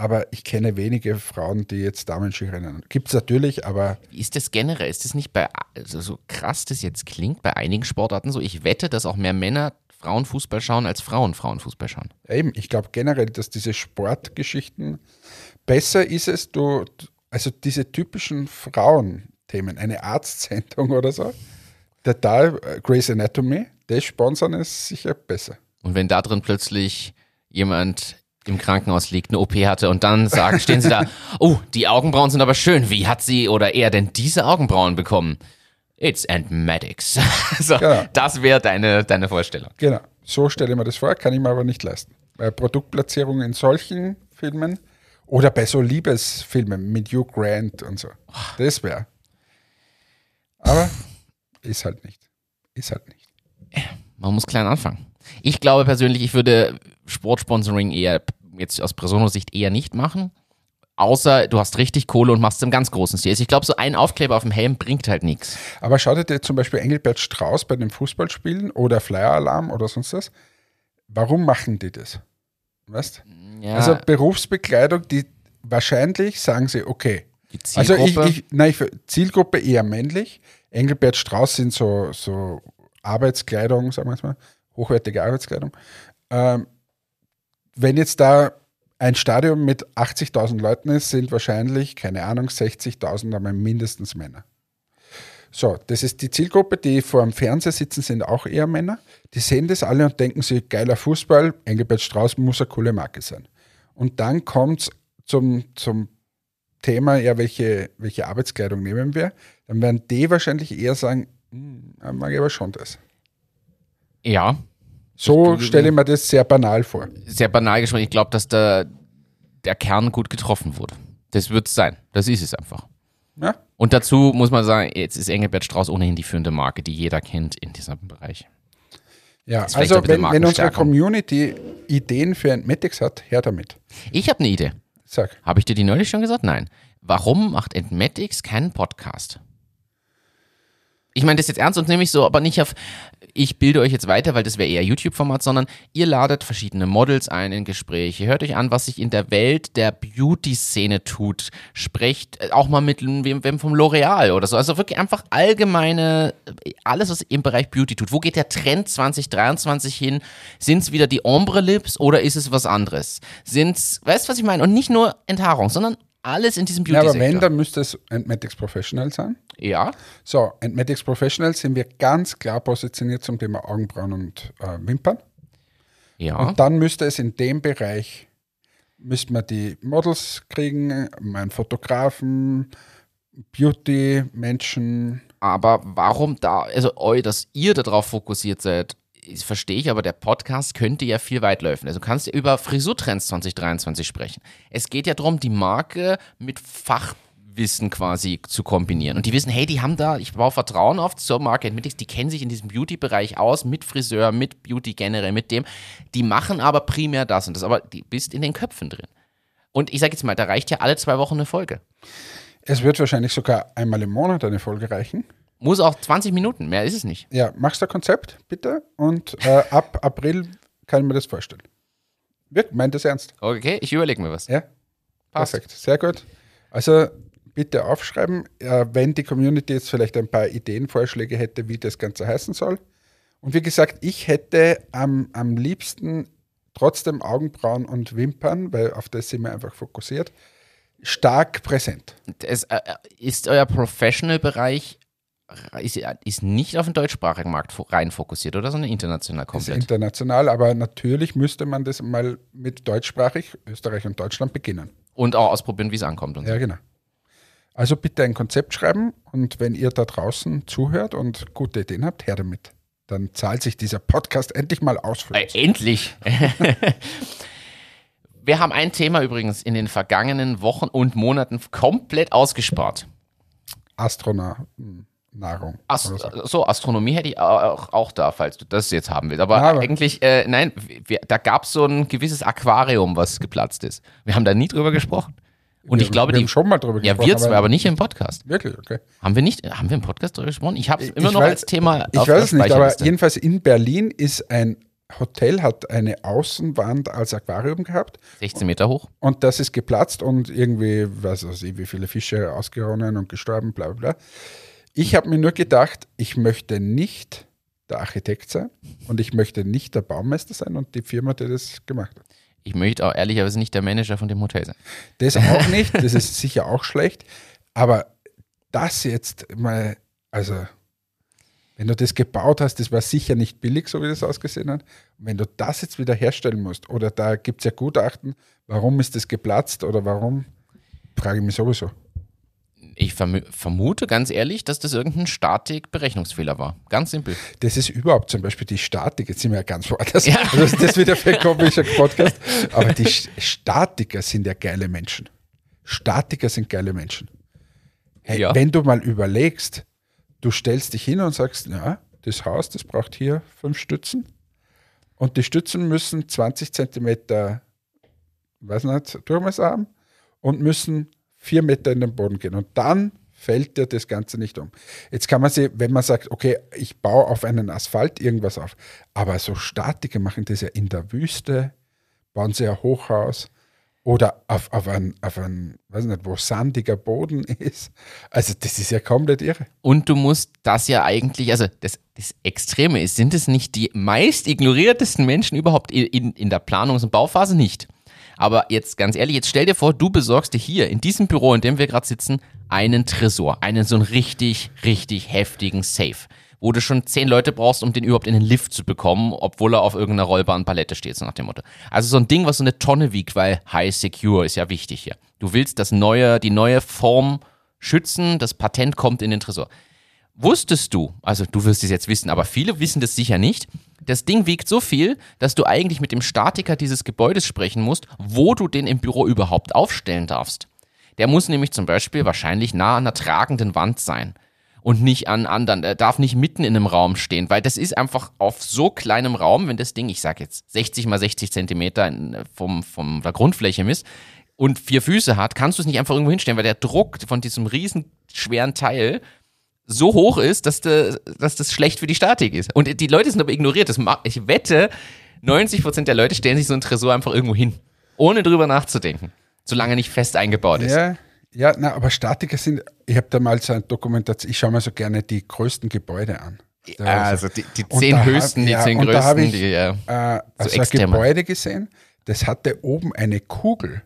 Speaker 2: aber ich kenne wenige Frauen, die jetzt Damen-Skirennen an. Gibt es natürlich, aber
Speaker 1: ist das generell? Ist das nicht bei, also so krass das jetzt klingt, bei einigen Sportarten so? Ich wette, dass auch mehr Männer Frauenfußball schauen als Frauen Frauenfußball schauen.
Speaker 2: Eben, ich glaube generell, dass diese Sportgeschichten besser ist es, du, also diese typischen Frauenthemen, eine Arztsendung oder so, total äh, Grey's Anatomy, das sponsern ist sicher besser.
Speaker 1: Und wenn da drin plötzlich jemand im Krankenhaus liegt, eine OP hatte und dann sagen, stehen sie da, oh, die Augenbrauen sind aber schön. Wie hat sie oder er denn diese Augenbrauen bekommen? It's Antmatics. so,
Speaker 2: Genau.
Speaker 1: Das wäre deine, deine Vorstellung.
Speaker 2: Genau, so stelle ich mir das vor, kann ich mir aber nicht leisten. Bei Produktplatzierungen in solchen Filmen oder bei so Liebesfilmen mit Hugh Grant und so, das wäre. Aber ist halt nicht. Ist halt nicht.
Speaker 1: Man muss klein anfangen. Ich glaube persönlich, ich würde Sportsponsoring eher jetzt aus Personosicht eher nicht machen. Außer du hast richtig Kohle und machst es im ganz großen Stil. Also Ich glaube, so ein Aufkleber auf dem Helm bringt halt nichts.
Speaker 2: Aber schaut dir zum Beispiel Engelbert Strauß bei den Fußballspielen oder Flyer Alarm oder sonst was. Warum machen die das? Weißt?
Speaker 1: Ja,
Speaker 2: Also Berufsbekleidung, die wahrscheinlich sagen sie, okay.
Speaker 1: die
Speaker 2: Also ich,
Speaker 1: Zielgruppe.
Speaker 2: ich, nein, ich, Zielgruppe eher männlich. Engelbert Strauß sind so, so Arbeitskleidung, sagen wir es mal, hochwertige Arbeitskleidung. Ähm, wenn jetzt da ein Stadion mit 80.000 Leuten ist, sind wahrscheinlich, keine Ahnung, 60.000 aber mindestens Männer. So, das ist die Zielgruppe, die vor dem Fernseher sitzen, sind auch eher Männer. Die sehen das alle und denken sich, geiler Fußball, Engelbert Strauß muss eine coole Marke sein. Und dann kommt es zum, zum Thema, ja, welche, welche Arbeitskleidung nehmen wir, dann werden die wahrscheinlich eher sagen, hm, mag ich aber schon das.
Speaker 1: Ja,
Speaker 2: So stelle ich mir das sehr banal vor.
Speaker 1: sehr banal gesprochen. Ich glaube, dass der, der Kern gut getroffen wurde. Das wird es sein. Das ist es einfach.
Speaker 2: Ja?
Speaker 1: Und dazu muss man sagen, jetzt ist Engelbert Strauß ohnehin die führende Marke, die jeder kennt in diesem Bereich.
Speaker 2: Ja, also wenn, wenn unsere. Community Ideen für Entmatics hat, her damit.
Speaker 1: Ich habe eine Idee.
Speaker 2: Sag.
Speaker 1: Habe ich dir die neulich schon gesagt? Nein. Warum macht Entmatics keinen Podcast? Ich meine das jetzt ernst und nämlich so, aber nicht auf, ich bilde euch jetzt weiter, weil das wäre eher YouTube-Format, sondern ihr ladet verschiedene Models ein in Gespräche, hört euch an, was sich in der Welt der Beauty-Szene tut, sprecht äh, auch mal mit wem, vom L'Oreal oder so. Also wirklich einfach allgemeine, äh, alles, was im Bereich Beauty tut. Wo geht der Trend 2023 hin? Sind es wieder die Ombre-Lips oder ist es was anderes? Sind's, weißt du, was ich meine? Und nicht nur Enthaarung, sondern alles in diesem
Speaker 2: Ja, aber wenn,
Speaker 1: Beauty-Sektor.
Speaker 2: dann müsste es Entmatics Professional sein.
Speaker 1: Ja,
Speaker 2: So, Entmatics Professional sind wir ganz klar positioniert zum Thema Augenbrauen und äh, Wimpern.
Speaker 1: ja.
Speaker 2: Und dann müsste es in dem Bereich, müsste man die Models kriegen, meinen Fotografen, Beauty-Menschen.
Speaker 1: Aber warum da, also eu, dass ihr darauf fokussiert seid, verstehe ich, aber der Podcast könnte ja viel weitläufen. Also du kannst ja über Frisurtrends 2023 sprechen. Es geht ja darum, die Marke mit Fachwissen quasi zu kombinieren. Und die wissen, hey, die haben da, ich baue Vertrauen auf zur Marke Entmatics, die kennen sich in diesem Beauty-Bereich aus, mit Friseur, mit Beauty generell, mit dem. Die machen aber primär das und das, aber die bist in den Köpfen drin. Und ich sage jetzt mal, da reicht ja alle zwei Wochen eine Folge.
Speaker 2: Es wird wahrscheinlich sogar einmal im Monat eine Folge reichen.
Speaker 1: Muss auch 20 Minuten, mehr ist es nicht.
Speaker 2: Ja, machst du ein Konzept, bitte? Und äh, ab April kann ich mir das vorstellen. Wird, meint das ernst?
Speaker 1: Okay, ich überlege mir was.
Speaker 2: Ja?
Speaker 1: Passt.
Speaker 2: Perfekt, sehr gut. Also bitte aufschreiben, äh, wenn die Community jetzt vielleicht ein paar Ideenvorschläge hätte, wie das Ganze heißen soll. Und wie gesagt, ich hätte am, am liebsten trotzdem Augenbrauen und Wimpern, weil auf das sind wir einfach fokussiert, stark präsent.
Speaker 1: Es, äh, ist euer Professional-Bereich ist, ist nicht auf den deutschsprachigen Markt rein fokussiert oder sondern international
Speaker 2: Das ist
Speaker 1: komplett?
Speaker 2: international, aber natürlich müsste man das mal mit deutschsprachig, Österreich und Deutschland beginnen.
Speaker 1: Und auch ausprobieren, wie es ankommt. Und so.
Speaker 2: Ja, genau. Also bitte ein Konzept schreiben und wenn ihr da draußen zuhört und gute Ideen habt, her damit. Dann zahlt sich dieser Podcast endlich mal aus
Speaker 1: Äh, endlich! Wir haben ein Thema übrigens in den vergangenen Wochen und Monaten komplett ausgespart.
Speaker 2: Astronauten, Nahrung.
Speaker 1: Ast
Speaker 2: so.
Speaker 1: so, Astronomie hätte ich auch, auch da, falls du das jetzt haben willst. Aber,
Speaker 2: Ja,
Speaker 1: eigentlich, äh, nein, wir, da gab es so ein gewisses Aquarium, was geplatzt ist. Wir haben da nie drüber gesprochen. Und
Speaker 2: Wir-
Speaker 1: ich glaube,
Speaker 2: wir
Speaker 1: die,
Speaker 2: haben schon mal drüber
Speaker 1: ja,
Speaker 2: gesprochen.
Speaker 1: wir zwei, aber nicht im Podcast.
Speaker 2: Wirklich, okay.
Speaker 1: Haben wir nicht, haben wir im Podcast darüber gesprochen? Ich habe es immer
Speaker 2: Ich
Speaker 1: noch
Speaker 2: weiß-
Speaker 1: als Thema
Speaker 2: Ich weiß es nicht, aber jedenfalls in Berlin ist ein Hotel, hat eine Außenwand als Aquarium gehabt
Speaker 1: 16 Meter hoch.
Speaker 2: und das ist geplatzt und irgendwie, weiß ich nicht, wie viele Fische ausgeronnen und gestorben, bla bla bla. Ich habe mir nur gedacht, ich möchte nicht der Architekt sein und ich möchte nicht der Baumeister sein und die Firma, die das gemacht hat.
Speaker 1: Ich möchte auch ehrlicherweise nicht der Manager von dem Hotel sein.
Speaker 2: Das auch nicht, das ist sicher auch schlecht, aber das jetzt mal, also wenn du das gebaut hast, das war sicher nicht billig, so wie das ausgesehen hat. Und wenn du das jetzt wieder herstellen musst, oder da gibt es ja Gutachten, warum ist das geplatzt oder warum, frage ich mich sowieso.
Speaker 1: Ich vermu vermute ganz ehrlich, dass das irgendein Statik-Berechnungsfehler war. Ganz simpel.
Speaker 2: Das ist überhaupt zum Beispiel die Statik, jetzt sind wir ja ganz woanders,
Speaker 1: Ja.
Speaker 2: also das ist wieder für ein komischer Podcast, aber die Statiker sind ja geile Menschen. Statiker sind geile Menschen. Hey,
Speaker 1: Ja.
Speaker 2: Wenn du mal überlegst, du stellst dich hin und sagst, ja, das Haus, das braucht hier fünf Stützen und die Stützen müssen 20 Zentimeter, weiß nicht, Durchmesser haben und müssen vier Meter in den Boden gehen und dann fällt dir das Ganze nicht um. Jetzt kann man sich, wenn man sagt, okay, ich baue auf einen Asphalt irgendwas auf, aber so Statiker machen das ja in der Wüste, bauen sie ein Hochhaus oder auf, auf ein, auf ein, weiß nicht, wo sandiger Boden ist. Also das ist ja komplett irre.
Speaker 1: Und du musst das ja eigentlich, also das, das Extreme ist, sind es nicht die meist ignoriertesten Menschen überhaupt in, in der Planungs- und Bauphase nicht. Aber jetzt ganz ehrlich, jetzt stell dir vor, du besorgst dir hier in diesem Büro, in dem wir gerade sitzen, einen Tresor, einen so einen richtig, richtig heftigen Safe, wo du schon zehn Leute brauchst, um den überhaupt in den Lift zu bekommen, obwohl er auf irgendeiner rollbaren Palette steht, so nach dem Motto. Also so ein Ding, was so eine Tonne wiegt, weil High Secure ist ja wichtig hier. Du willst das neue, die neue Form schützen, das Patent kommt in den Tresor. Wusstest du, also du wirst es jetzt wissen, aber viele wissen das sicher nicht, das Ding wiegt so viel, dass du eigentlich mit dem Statiker dieses Gebäudes sprechen musst, wo du den im Büro überhaupt aufstellen darfst. Der muss nämlich zum Beispiel wahrscheinlich nah an einer tragenden Wand sein und nicht an anderen. Er darf nicht mitten in einem Raum stehen, weil das ist einfach auf so kleinem Raum, wenn das Ding, ich sag jetzt 60 mal 60 Zentimeter vom, vom der Grundfläche misst und vier Füße hat, kannst du es nicht einfach irgendwo hinstellen, weil der Druck von diesem riesen schweren Teil so hoch ist, dass, de, dass das schlecht für die Statik ist. Und die Leute sind aber ignoriert. Das mag, ich wette, 90% der Leute stellen sich so ein Tresor einfach irgendwo hin, ohne drüber nachzudenken, solange nicht fest eingebaut ist.
Speaker 2: Ja, ja na, aber Statiker sind, ich habe da mal so eine Dokumentation, ich schaue mir so gerne die größten Gebäude an.
Speaker 1: Ja, also die, die zehn höchsten, die ja, zehn größten,
Speaker 2: da ich,
Speaker 1: die, ja,
Speaker 2: äh, also ein Gebäude gesehen, das hatte oben eine Kugel,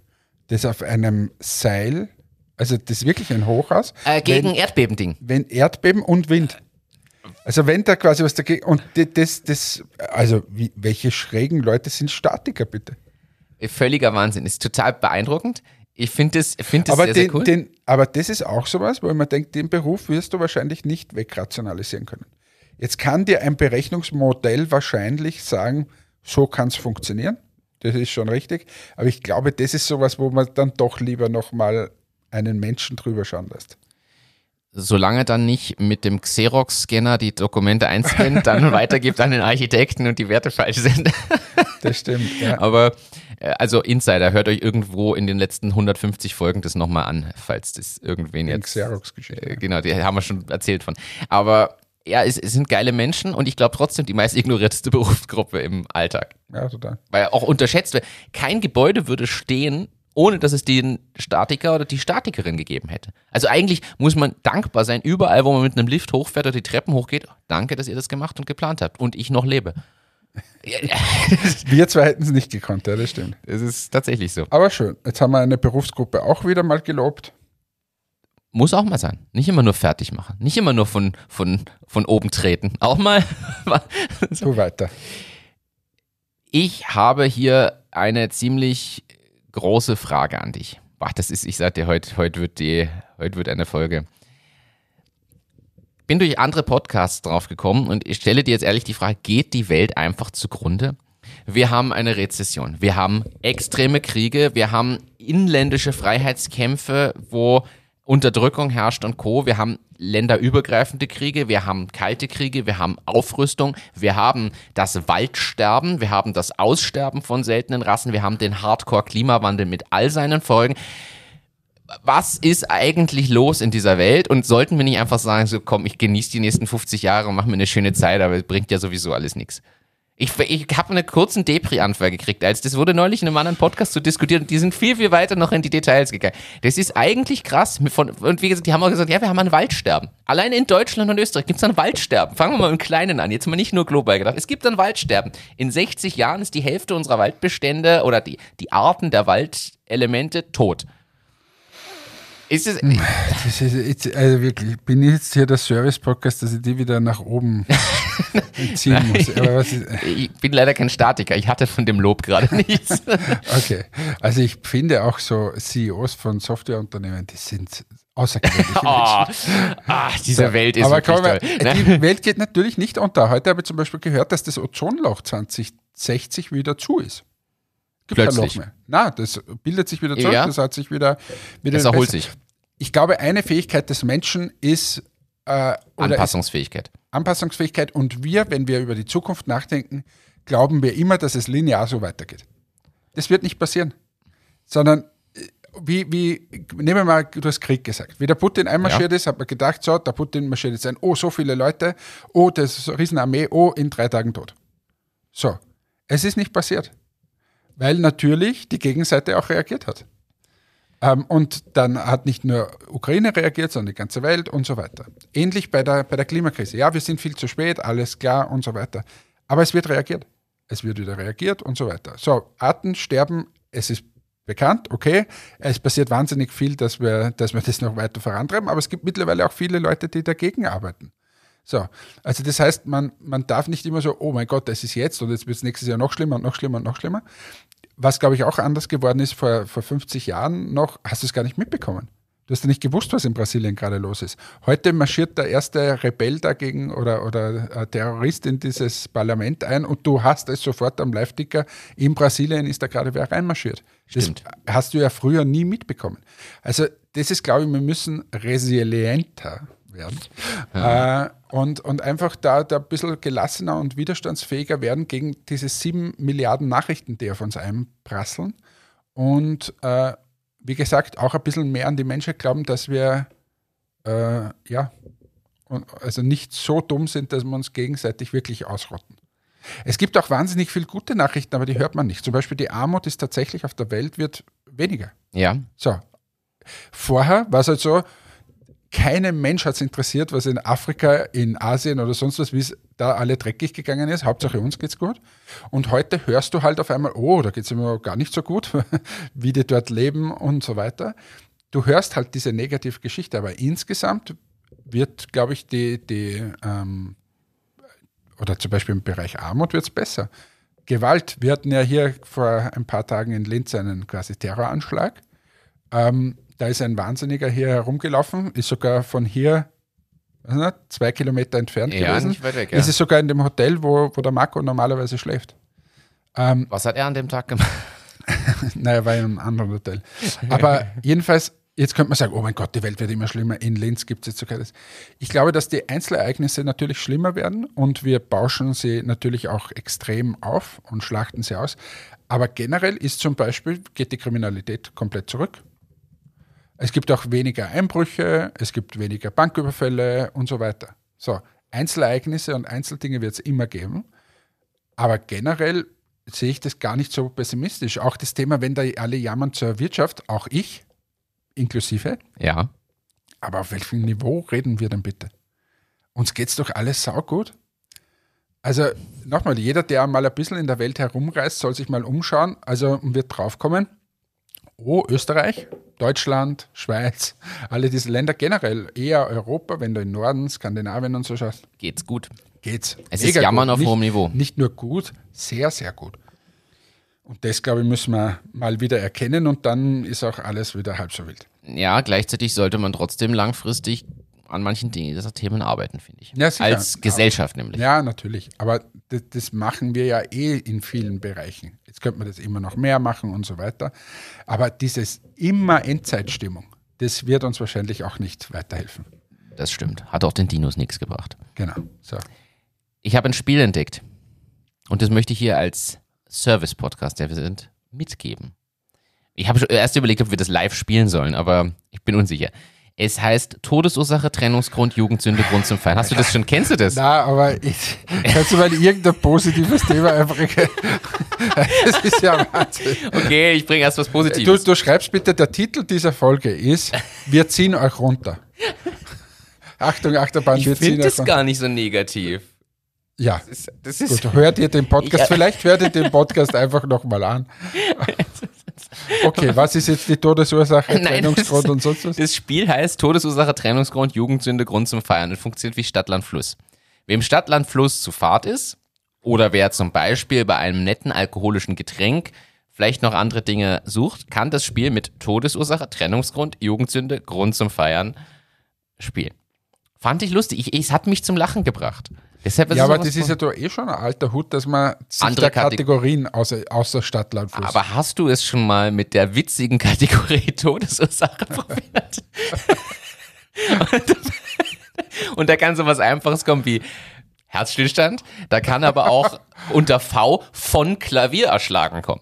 Speaker 2: das auf einem Seil also das ist wirklich ein Hochhaus.
Speaker 1: Äh, gegen wenn, Erdbebending.
Speaker 2: Wenn Erdbeben und Wind. Also wenn da quasi was dagegen und das, das, also wie, welche schrägen Leute sind Statiker bitte?
Speaker 1: Völliger Wahnsinn, ist total beeindruckend. Ich finde das, find das
Speaker 2: aber
Speaker 1: sehr,
Speaker 2: den,
Speaker 1: sehr cool.
Speaker 2: Den, aber das ist auch sowas, wo man denkt, den Beruf wirst du wahrscheinlich nicht wegrationalisieren können. Jetzt kann dir ein Berechnungsmodell wahrscheinlich sagen, so kann es funktionieren. Das ist schon richtig. Aber ich glaube, das ist sowas, wo man dann doch lieber nochmal einen Menschen drüber schauen lässt.
Speaker 1: Solange dann nicht mit dem Xerox-Scanner die Dokumente einscannt, dann weitergibt an den Architekten und die Werte falsch sind.
Speaker 2: Das stimmt, ja.
Speaker 1: Aber äh, also Insider, hört euch irgendwo in den letzten 150 Folgen das nochmal an, falls das irgendwen jetzt.
Speaker 2: Xerox-Geschichte.
Speaker 1: Äh, genau, die haben wir schon erzählt von. Aber ja, es, es sind geile Menschen und ich glaube trotzdem die meist ignorierteste Berufsgruppe im Alltag.
Speaker 2: Ja, total.
Speaker 1: Weil auch unterschätzt wird, kein Gebäude würde stehen, ohne dass es den Statiker oder die Statikerin gegeben hätte. Also eigentlich muss man dankbar sein, überall, wo man mit einem Lift hochfährt oder die Treppen hochgeht. Danke, dass ihr das gemacht und geplant habt und ich noch lebe.
Speaker 2: wir zwei hätten es nicht gekonnt, ja, das stimmt.
Speaker 1: Es ist tatsächlich so.
Speaker 2: Aber schön, jetzt haben wir eine Berufsgruppe auch wieder mal gelobt.
Speaker 1: Muss auch mal sein. Nicht immer nur fertig machen. Nicht immer nur von, von, von oben treten. Auch mal.
Speaker 2: so weiter.
Speaker 1: Ich habe hier eine ziemlich große Frage an dich. Boah, das ist, ich sag dir, heute, heute, wird die, heute wird eine Folge. Bin durch andere Podcasts drauf gekommen und ich stelle dir jetzt ehrlich die Frage, geht die Welt einfach zugrunde? Wir haben eine Rezession, wir haben extreme Kriege, wir haben inländische Freiheitskämpfe, wo Unterdrückung herrscht und Co. Wir haben länderübergreifende Kriege, wir haben kalte Kriege, wir haben Aufrüstung, wir haben das Waldsterben, wir haben das Aussterben von seltenen Rassen, wir haben den Hardcore-Klimawandel mit all seinen Folgen. Was ist eigentlich los in dieser Welt? Und sollten wir nicht einfach sagen, so komm, ich genieße die nächsten 50 Jahre und mache mir eine schöne Zeit, aber es bringt ja sowieso alles nichts. Ich, ich habe einen kurzen Depri-Anfall gekriegt, als das wurde neulich in einem anderen Podcast so diskutiert und die sind viel, viel weiter noch in die Details gegangen. Das ist eigentlich krass. Von, und wie gesagt, die haben auch gesagt, ja, wir haben ein Waldsterben. Allein in Deutschland und Österreich gibt es ein Waldsterben. Fangen wir mal im Kleinen an, jetzt mal nicht nur global gedacht. Es gibt ein Waldsterben. In 60 Jahren ist die Hälfte unserer Waldbestände oder die, die Arten der Waldelemente tot.
Speaker 2: Ist es. Das ist also wirklich, bin ich jetzt hier der Service-Podcast, dass ich die wieder nach oben ziehen muss.
Speaker 1: ich bin leider kein Statiker, ich hatte von dem Lob gerade nichts.
Speaker 2: okay. Also ich finde auch so CEOs von Softwareunternehmen, die sind außergewöhnlich. oh,
Speaker 1: ah, diese so, Welt ist
Speaker 2: aber wir, toll. Ne? Die Welt geht natürlich nicht unter. Heute habe ich zum Beispiel gehört, dass das Ozonloch 2060 wieder zu ist.
Speaker 1: Gibt Plötzlich.
Speaker 2: kein Loch mehr. Na, das bildet sich wieder zurück,
Speaker 1: ja.
Speaker 2: das hat sich wieder, wieder
Speaker 1: Es erholt sich.
Speaker 2: Ich glaube, eine Fähigkeit des Menschen ist
Speaker 1: äh, Anpassungsfähigkeit. Ist
Speaker 2: Anpassungsfähigkeit und wir, wenn wir über die Zukunft nachdenken, glauben wir immer, dass es linear so weitergeht. Das wird nicht passieren. Sondern äh, wie, wie, nehmen wir mal, du hast Krieg gesagt. Wie der Putin einmarschiert ja. ist, hat man gedacht, so, der Putin marschiert jetzt ein, oh, so viele Leute, oh, das ist eine Riesenarmee, oh, in drei Tagen tot. So. Es ist nicht passiert weil natürlich die Gegenseite auch reagiert hat. Ähm, und dann hat nicht nur Ukraine reagiert, sondern die ganze Welt und so weiter. Ähnlich bei der, bei der Klimakrise. Ja, wir sind viel zu spät, alles klar und so weiter. Aber es wird reagiert. Es wird wieder reagiert und so weiter. So, Arten sterben, es ist bekannt, okay. Es passiert wahnsinnig viel, dass wir, dass wir das noch weiter vorantreiben, aber es gibt mittlerweile auch viele Leute, die dagegen arbeiten. So, also das heißt, man, man darf nicht immer so, oh mein Gott, das ist jetzt und jetzt wird es nächstes Jahr noch schlimmer und noch schlimmer und noch schlimmer. Was, glaube ich, auch anders geworden ist vor, vor 50 Jahren noch, hast du es gar nicht mitbekommen. Du hast ja nicht gewusst, was in Brasilien gerade los ist. Heute marschiert der erste Rebell dagegen oder, oder Terrorist in dieses Parlament ein und du hast es sofort am Live-Ticker. In Brasilien ist da gerade wer reinmarschiert.
Speaker 1: Stimmt.
Speaker 2: Das hast du ja früher nie mitbekommen. Also, das ist, glaube ich, wir müssen resilienter werden. Ja. Äh, und, und einfach da, da ein bisschen gelassener und widerstandsfähiger werden gegen diese sieben Milliarden Nachrichten, die auf uns einprasseln. Und äh, wie gesagt, auch ein bisschen mehr an die Menschheit glauben, dass wir äh, ja, also nicht so dumm sind, dass wir uns gegenseitig wirklich ausrotten. Es gibt auch wahnsinnig viele gute Nachrichten, aber die hört man nicht. Zum Beispiel die Armut ist tatsächlich auf der Welt wird weniger.
Speaker 1: Ja.
Speaker 2: So. Vorher war es halt so, keinem Mensch hat es interessiert, was in Afrika, in Asien oder sonst was, wie es da alle dreckig gegangen ist. Hauptsache uns geht's gut. Und heute hörst du halt auf einmal, oh, da geht es immer gar nicht so gut, wie die dort leben und so weiter. Du hörst halt diese negative Geschichte, aber insgesamt wird, glaube ich, die, die ähm, oder zum Beispiel im Bereich Armut wird es besser. Gewalt, wir hatten ja hier vor ein paar Tagen in Linz einen quasi Terroranschlag. Ähm, da ist ein Wahnsinniger hier herumgelaufen, ist sogar von hier nicht, zwei Kilometer entfernt
Speaker 1: ja,
Speaker 2: gewesen.
Speaker 1: Weg, ja.
Speaker 2: Ist es sogar in dem Hotel, wo, wo der Marco normalerweise schläft.
Speaker 1: Ähm, Was hat er an dem Tag gemacht?
Speaker 2: naja, war in einem anderen Hotel. Aber jedenfalls, jetzt könnte man sagen, oh mein Gott, die Welt wird immer schlimmer. In Linz gibt es jetzt sogar das. Ich glaube, dass die Einzelereignisse natürlich schlimmer werden und wir bauschen sie natürlich auch extrem auf und schlachten sie aus. Aber generell ist zum Beispiel, geht die Kriminalität komplett zurück. Es gibt auch weniger Einbrüche, es gibt weniger Banküberfälle und so weiter. So, Einzelereignisse und Einzeldinge wird es immer geben. Aber generell sehe ich das gar nicht so pessimistisch. Auch das Thema, wenn da alle jammern zur Wirtschaft, auch ich inklusive.
Speaker 1: Ja.
Speaker 2: Aber auf welchem Niveau reden wir denn bitte? Uns geht es doch alles saugut. Also nochmal, jeder, der mal ein bisschen in der Welt herumreist, soll sich mal umschauen, also wird draufkommen, oh, Österreich, Deutschland, Schweiz, alle diese Länder generell, eher Europa, wenn du in Norden, Skandinavien und so schaust.
Speaker 1: Geht's gut.
Speaker 2: Geht's.
Speaker 1: Es ist Jammern gut. auf hohem Niveau.
Speaker 2: Nicht nur gut, sehr, sehr gut. Und das, glaube ich, müssen wir mal wieder erkennen und dann ist auch alles wieder halb so wild.
Speaker 1: Ja, gleichzeitig sollte man trotzdem langfristig an manchen Dingen, dieser Themen arbeiten, finde ich.
Speaker 2: Ja, sicher.
Speaker 1: Als Gesellschaft nämlich.
Speaker 2: Ja, natürlich. Aber das, das, machen wir ja eh in vielen Bereichen. Jetzt könnte man das immer noch mehr machen und so weiter. Aber dieses immer Endzeitstimmung, das wird uns wahrscheinlich auch nicht weiterhelfen.
Speaker 1: Das stimmt. Hat auch den Dinos nichts gebracht.
Speaker 2: Genau. So.
Speaker 1: Ich habe ein Spiel entdeckt. Und das möchte ich hier als Service-Podcast, der wir sind, mitgeben. Ich habe erst überlegt, ob wir das live spielen sollen, aber ich bin unsicher. Es heißt Todesursache, Trennungsgrund, Jugendsünde, Grund zum Feiern. Hast du das schon? Kennst du das?
Speaker 2: Na, aber ich, kannst du mal irgendein positives Thema einfach. Das ist ja Wahnsinn.
Speaker 1: Okay, ich bringe erst was Positives.
Speaker 2: Du, du schreibst bitte, der Titel dieser Folge ist Wir ziehen euch runter. Achtung, Achterbahn,
Speaker 1: ich
Speaker 2: wir ziehen euch
Speaker 1: runter. Ich finde das gar nicht so negativ.
Speaker 2: Ja, das ist, das ist gut. Hört ihr den Podcast, ja. vielleicht hört ihr den Podcast einfach nochmal an. Okay, was ist jetzt die Todesursache, Nein, Trennungsgrund und sonst was?
Speaker 1: Das Spiel heißt Todesursache, Trennungsgrund, Jugendsünde, Grund zum Feiern und funktioniert wie Stadtland Fluss. Wem Stadtland Fluss zu Fahrt ist oder wer zum Beispiel bei einem netten alkoholischen Getränk vielleicht noch andere Dinge sucht, kann das Spiel mit Todesursache, Trennungsgrund, Jugendsünde, Grund zum Feiern spielen. Fand ich lustig. Ich, es hat mich zum Lachen gebracht.
Speaker 2: Deshalb ja, aber das ist ja doch eh schon ein alter Hut, dass man sich andere Kategorien außer, außer Stadtland
Speaker 1: Fluss. Aber hast du es schon mal mit der witzigen Kategorie Todesursache probiert? und, und da kann so was Einfaches kommen wie Herzstillstand. Da kann aber auch unter V von Klavier erschlagen kommen.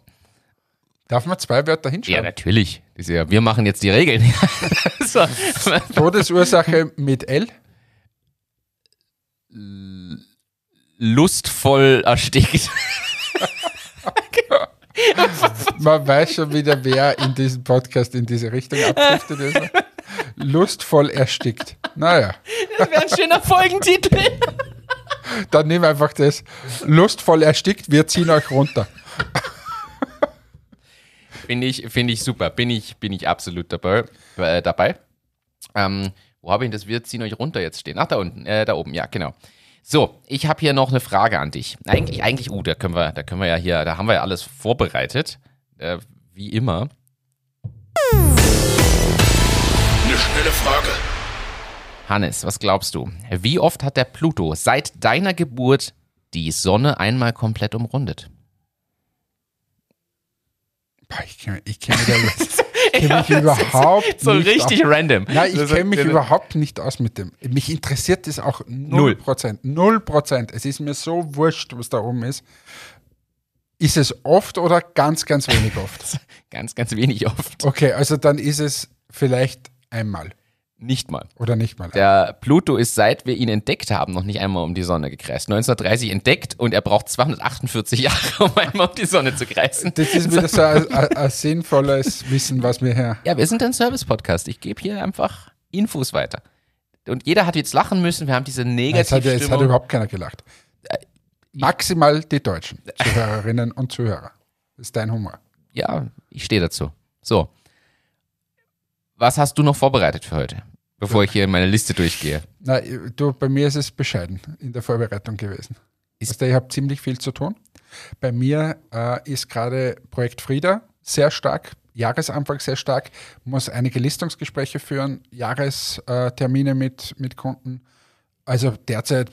Speaker 2: Darf man zwei Wörter hinschreiben?
Speaker 1: Ja, natürlich. Wir machen jetzt die Regeln.
Speaker 2: so. Todesursache mit L?
Speaker 1: Lustvoll erstickt.
Speaker 2: Man weiß schon wieder, wer in diesem Podcast in diese Richtung abdriftet ist. Lustvoll erstickt. Naja.
Speaker 1: Das wäre ein schöner Folgentitel.
Speaker 2: Dann nehmen wir einfach das. Lustvoll erstickt, wir ziehen euch runter.
Speaker 1: Finde ich, find ich super. Bin ich, bin ich absolut dabei. Äh, dabei. Ähm, Wo habe ich denn das? Wir ziehen euch runter jetzt stehen. Ach, da unten, äh, da oben, ja, genau. So, ich habe hier noch eine Frage an dich. Eigentlich, eigentlich, uh, da können wir, da können wir ja hier, da haben wir ja alles vorbereitet. Äh, wie immer.
Speaker 3: Eine schnelle Frage.
Speaker 1: Hannes, was glaubst du? Wie oft hat der Pluto seit deiner Geburt die Sonne einmal komplett umrundet?
Speaker 2: Boah, ich kenne kenn mich, da jetzt- kenn mich überhaupt
Speaker 1: so
Speaker 2: nicht
Speaker 1: richtig
Speaker 2: aus.
Speaker 1: random.
Speaker 2: Nein, ich kenne mich überhaupt nicht aus mit dem. Mich interessiert das auch null Prozent. Null Prozent. Es ist mir so wurscht, was da oben ist. Ist es oft oder ganz, ganz wenig oft?
Speaker 1: Ganz, ganz wenig oft.
Speaker 2: Okay, also dann ist es vielleicht einmal
Speaker 1: Nicht mal.
Speaker 2: oder nicht mal.
Speaker 1: Der Pluto ist, seit wir ihn entdeckt haben, noch nicht einmal um die Sonne gekreist. 1930 entdeckt und er braucht 248 Jahre, um einmal um die Sonne zu kreisen.
Speaker 2: Das ist wieder so ein, ein, ein sinnvolles Wissen, was wir hier.
Speaker 1: Ja, wir sind ein Service-Podcast. Ich gebe hier einfach Infos weiter. Und jeder hat jetzt lachen müssen. Wir haben diese
Speaker 2: Es hat,
Speaker 1: Negativstimmung.
Speaker 2: jetzt hat überhaupt keiner gelacht. Maximal die Deutschen, Zuhörerinnen und Zuhörer. Das ist dein Humor.
Speaker 1: ja, ich stehe dazu. So. Was hast du noch vorbereitet für heute? Bevor ich hier meine Liste durchgehe.
Speaker 2: Na, du, bei mir ist es bescheiden in der Vorbereitung gewesen.
Speaker 1: Ist-
Speaker 2: Ist ich habe ziemlich viel zu tun. Bei mir äh, ist gerade Projekt Frieda sehr stark, Jahresanfang sehr stark, muss einige Listungsgespräche führen, Jahrestermine mit, mit Kunden. Also derzeit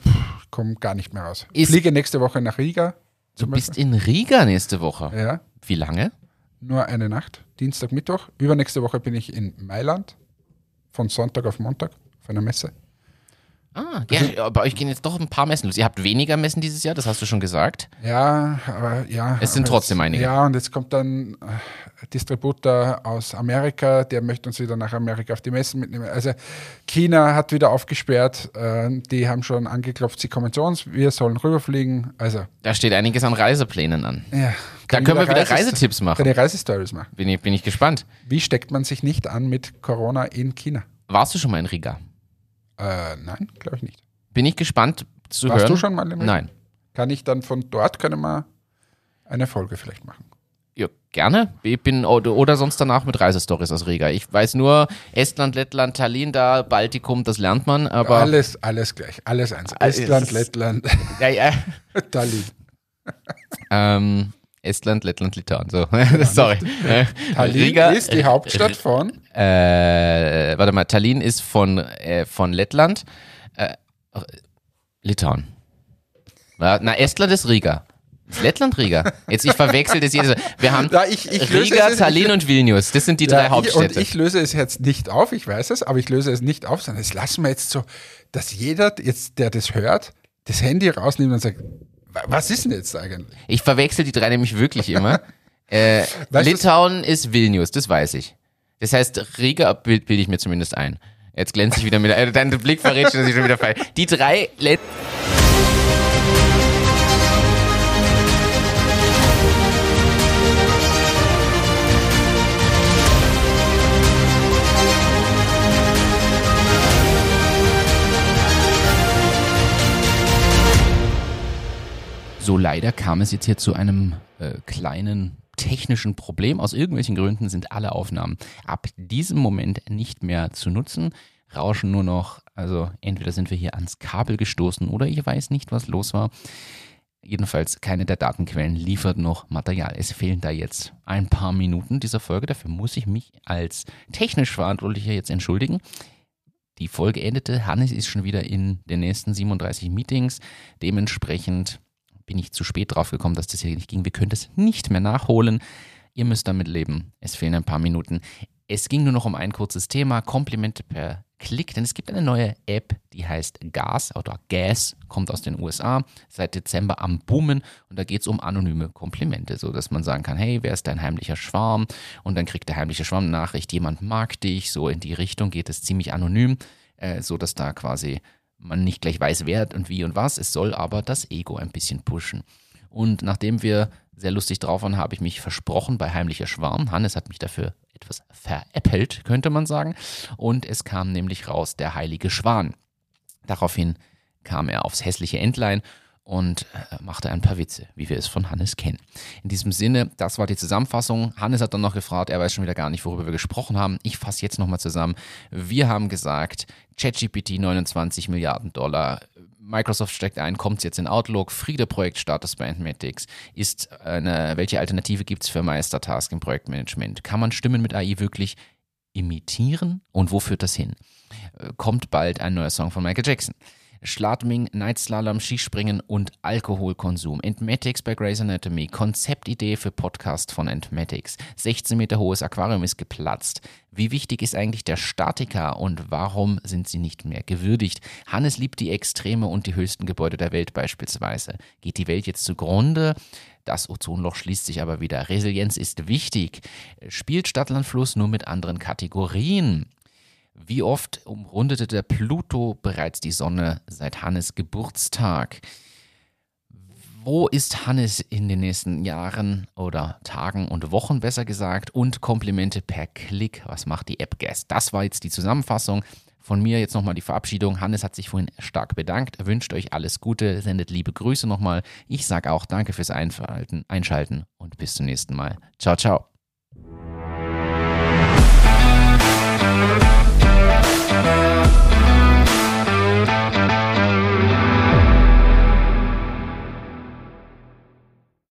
Speaker 2: komme gar nicht mehr raus. Ich
Speaker 1: Ist-
Speaker 2: fliege nächste Woche nach Riga.
Speaker 1: Du bist in Riga nächste Woche.
Speaker 2: Beispiel. Ja,
Speaker 1: Wie lange?
Speaker 2: Nur eine Nacht, Dienstag, Mittwoch. Übernächste Woche bin ich in Mailand, von Sonntag auf Montag, auf einer Messe.
Speaker 1: Ah, ja, bei euch gehen jetzt doch ein paar Messen los. Ihr habt weniger Messen dieses Jahr, das hast du schon gesagt.
Speaker 2: Ja, aber ja.
Speaker 1: Es sind trotzdem einige.
Speaker 2: Ja, und jetzt kommt dann äh, Distributor aus Amerika, der möchte uns wieder nach Amerika auf die Messen mitnehmen. Also China hat wieder aufgesperrt, äh, die haben schon angeklopft, sie kommen zu uns, wir sollen rüberfliegen. Also,
Speaker 1: Da steht einiges an Reiseplänen an.
Speaker 2: ja.
Speaker 1: Da können wir wieder
Speaker 2: Reises-
Speaker 1: Reisetipps machen.
Speaker 2: Ich Reisestories machen.
Speaker 1: Bin ich, bin ich gespannt.
Speaker 2: Wie steckt man sich nicht an mit Corona in China?
Speaker 1: Warst du schon mal in Riga?
Speaker 2: Äh, nein, glaube ich nicht.
Speaker 1: Bin ich gespannt zu
Speaker 2: Warst
Speaker 1: hören.
Speaker 2: du schon mal Riga?
Speaker 1: Nein.
Speaker 2: Kann ich dann von dort, können wir eine Folge vielleicht machen.
Speaker 1: Ja, gerne. Ich bin oder, oder sonst danach mit Reisestories aus Riga. Ich weiß nur Estland, Lettland, Tallinn, da Baltikum, das lernt man, aber
Speaker 2: alles, alles gleich, alles eins.
Speaker 1: Alles-
Speaker 2: Estland, Lettland,
Speaker 1: ja, ja.
Speaker 2: Tallinn.
Speaker 1: Ähm, Estland, Lettland, Litauen. So, sorry. Äh,
Speaker 2: Tallinn
Speaker 1: Riga
Speaker 2: ist die Hauptstadt von
Speaker 1: Äh, warte mal, Tallinn ist von, äh, von Lettland. Äh, Litauen. Na, Estland ist Riga. Lettland Riga? Jetzt, ich verwechsel das jedes Mal. Wir haben
Speaker 2: Ja, ich- ich
Speaker 1: Riga,
Speaker 2: es-
Speaker 1: Tallinn
Speaker 2: ich-
Speaker 1: und Vilnius. Das sind die
Speaker 2: Ja,
Speaker 1: drei Hauptstädte.
Speaker 2: und ich löse es jetzt nicht auf, ich weiß es, aber ich löse es nicht auf, sondern es lassen wir jetzt so, dass jeder, jetzt, der das hört, das Handy rausnimmt und sagt, "Wa- was ist denn jetzt eigentlich?
Speaker 1: Ich verwechsel die drei nämlich wirklich immer. äh,
Speaker 2: Weißt
Speaker 1: Litauen ist Vilnius, das weiß ich. Das heißt, Riga bild- bilde ich mir zumindest ein. Jetzt glänze ich wieder mit. Äh, dein Blick verrät schon, dass ich schon wieder falsch. Die drei Let So leider kam es jetzt hier zu einem äh, kleinen technischen Problem. Aus irgendwelchen Gründen sind alle Aufnahmen ab diesem Moment nicht mehr zu nutzen, rauschen nur noch. Also entweder sind wir hier ans Kabel gestoßen oder ich weiß nicht, was los war. Jedenfalls keine der Datenquellen liefert noch Material. Es fehlen da jetzt ein paar Minuten dieser Folge. Dafür muss ich mich als technisch Verantwortlicher jetzt entschuldigen. Die Folge endete. Hannes ist schon wieder in den nächsten 37 Meetings. Dementsprechend bin ich zu spät drauf gekommen, dass das hier nicht ging. Wir können das nicht mehr nachholen. Ihr müsst damit leben. Es fehlen ein paar Minuten. Es ging nur noch um ein kurzes Thema, Komplimente per Klick, denn es gibt eine neue App, die heißt Gas oder Gas, kommt aus den USA, seit Dezember am Boomen und da geht es um anonyme Komplimente, so dass man sagen kann, hey, wer ist dein heimlicher Schwarm? Und dann kriegt der heimliche Schwarm eine Nachricht, jemand mag dich, so in die Richtung geht es ziemlich anonym, äh, so da quasi man nicht gleich weiß, wer und wie und was. Es soll aber das Ego ein bisschen pushen. Und nachdem wir sehr lustig drauf waren, habe ich mich versprochen bei Heimlicher Schwarm. Hannes hat mich dafür etwas veräppelt, könnte man sagen. Und es kam nämlich raus der heilige Schwan. Daraufhin kam er aufs hässliche Entlein und äh, machte ein paar Witze, wie wir es von Hannes kennen. In diesem Sinne, das war die Zusammenfassung. Hannes hat dann noch gefragt, er weiß schon wieder gar nicht, worüber wir gesprochen haben. Ich fasse jetzt nochmal zusammen. Wir haben gesagt, ChatGPT 29 Milliarden Dollar. Microsoft steckt ein, kommt jetzt in Outlook, Friede-Projekt Status bei Entmatics. Ist eine, welche Alternative gibt es für Meistertask im Projektmanagement? Kann man Stimmen mit AI wirklich imitieren? Und wo führt das hin? Äh, kommt bald ein neuer Song von Michael Jackson. Schladming, Nightslalom, Skispringen und Alkoholkonsum. Entmatics bei Grey's Anatomy. Konzeptidee für Podcast von Entmatics. 16 Meter hohes Aquarium ist geplatzt. Wie wichtig ist eigentlich der Statiker und warum sind sie nicht mehr gewürdigt? Hannes liebt die Extreme und die höchsten Gebäude der Welt beispielsweise. Geht die Welt jetzt zugrunde? Das Ozonloch schließt sich aber wieder. Resilienz ist wichtig. Spielt Stadtlandfluss nur mit anderen Kategorien. Wie oft umrundete der Pluto bereits die Sonne seit Hannes Geburtstag? Wo ist Hannes in den nächsten Jahren oder Tagen und Wochen besser gesagt? Und Komplimente per Klick. Was macht die App Guest? Das war jetzt die Zusammenfassung. Von mir jetzt nochmal die Verabschiedung. Hannes hat sich vorhin stark bedankt, wünscht euch alles Gute, sendet liebe Grüße nochmal. Ich sage auch danke fürs Einschalten und bis zum nächsten Mal. Ciao, ciao.